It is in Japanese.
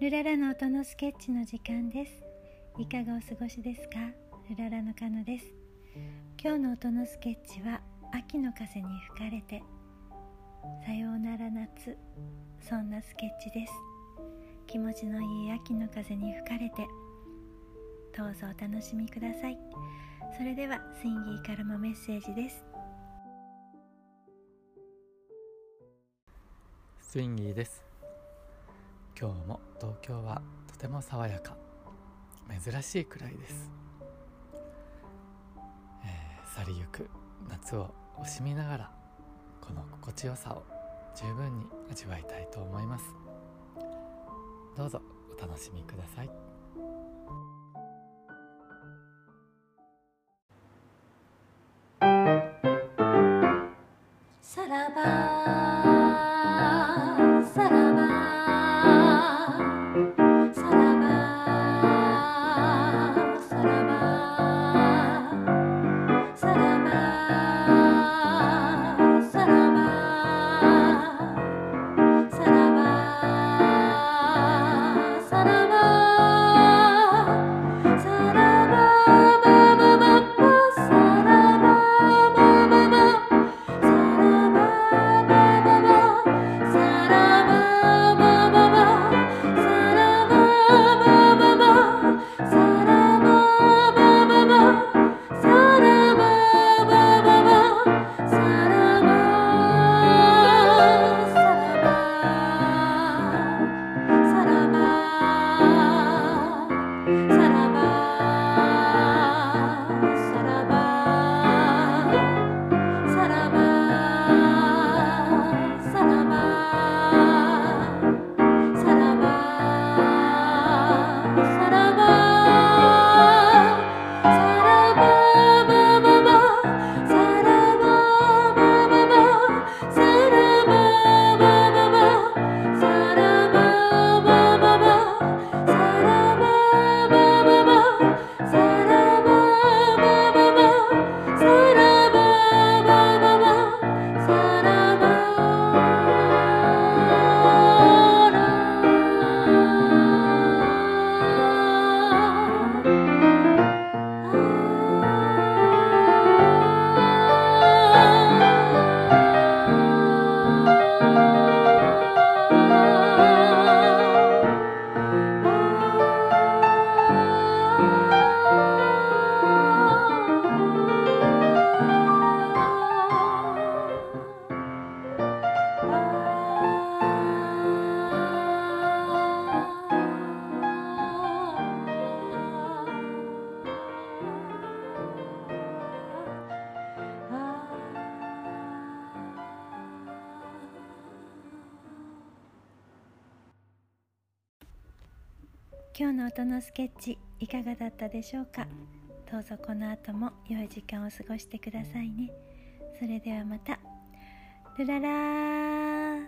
ルララの音のスケッチの時間です。いかがお過ごしですか？ルララのカノです。今日の音のスケッチは秋の風に吹かれてさようなら夏そんなスケッチです。気持ちのいい秋の風に吹かれてどうぞお楽しみください。それではスインギーからもメッセージです。スインギーです。今日も東京はとても爽やか珍しいくらいです、えー、去りゆく夏を惜しみながらこの心地よさを十分に味わいたいと思います。どうぞお楽しみください。今日の音のスケッチいかがだったでしょうか？どうぞこの後も良い時間を過ごしてくださいね。それではまた。ルララ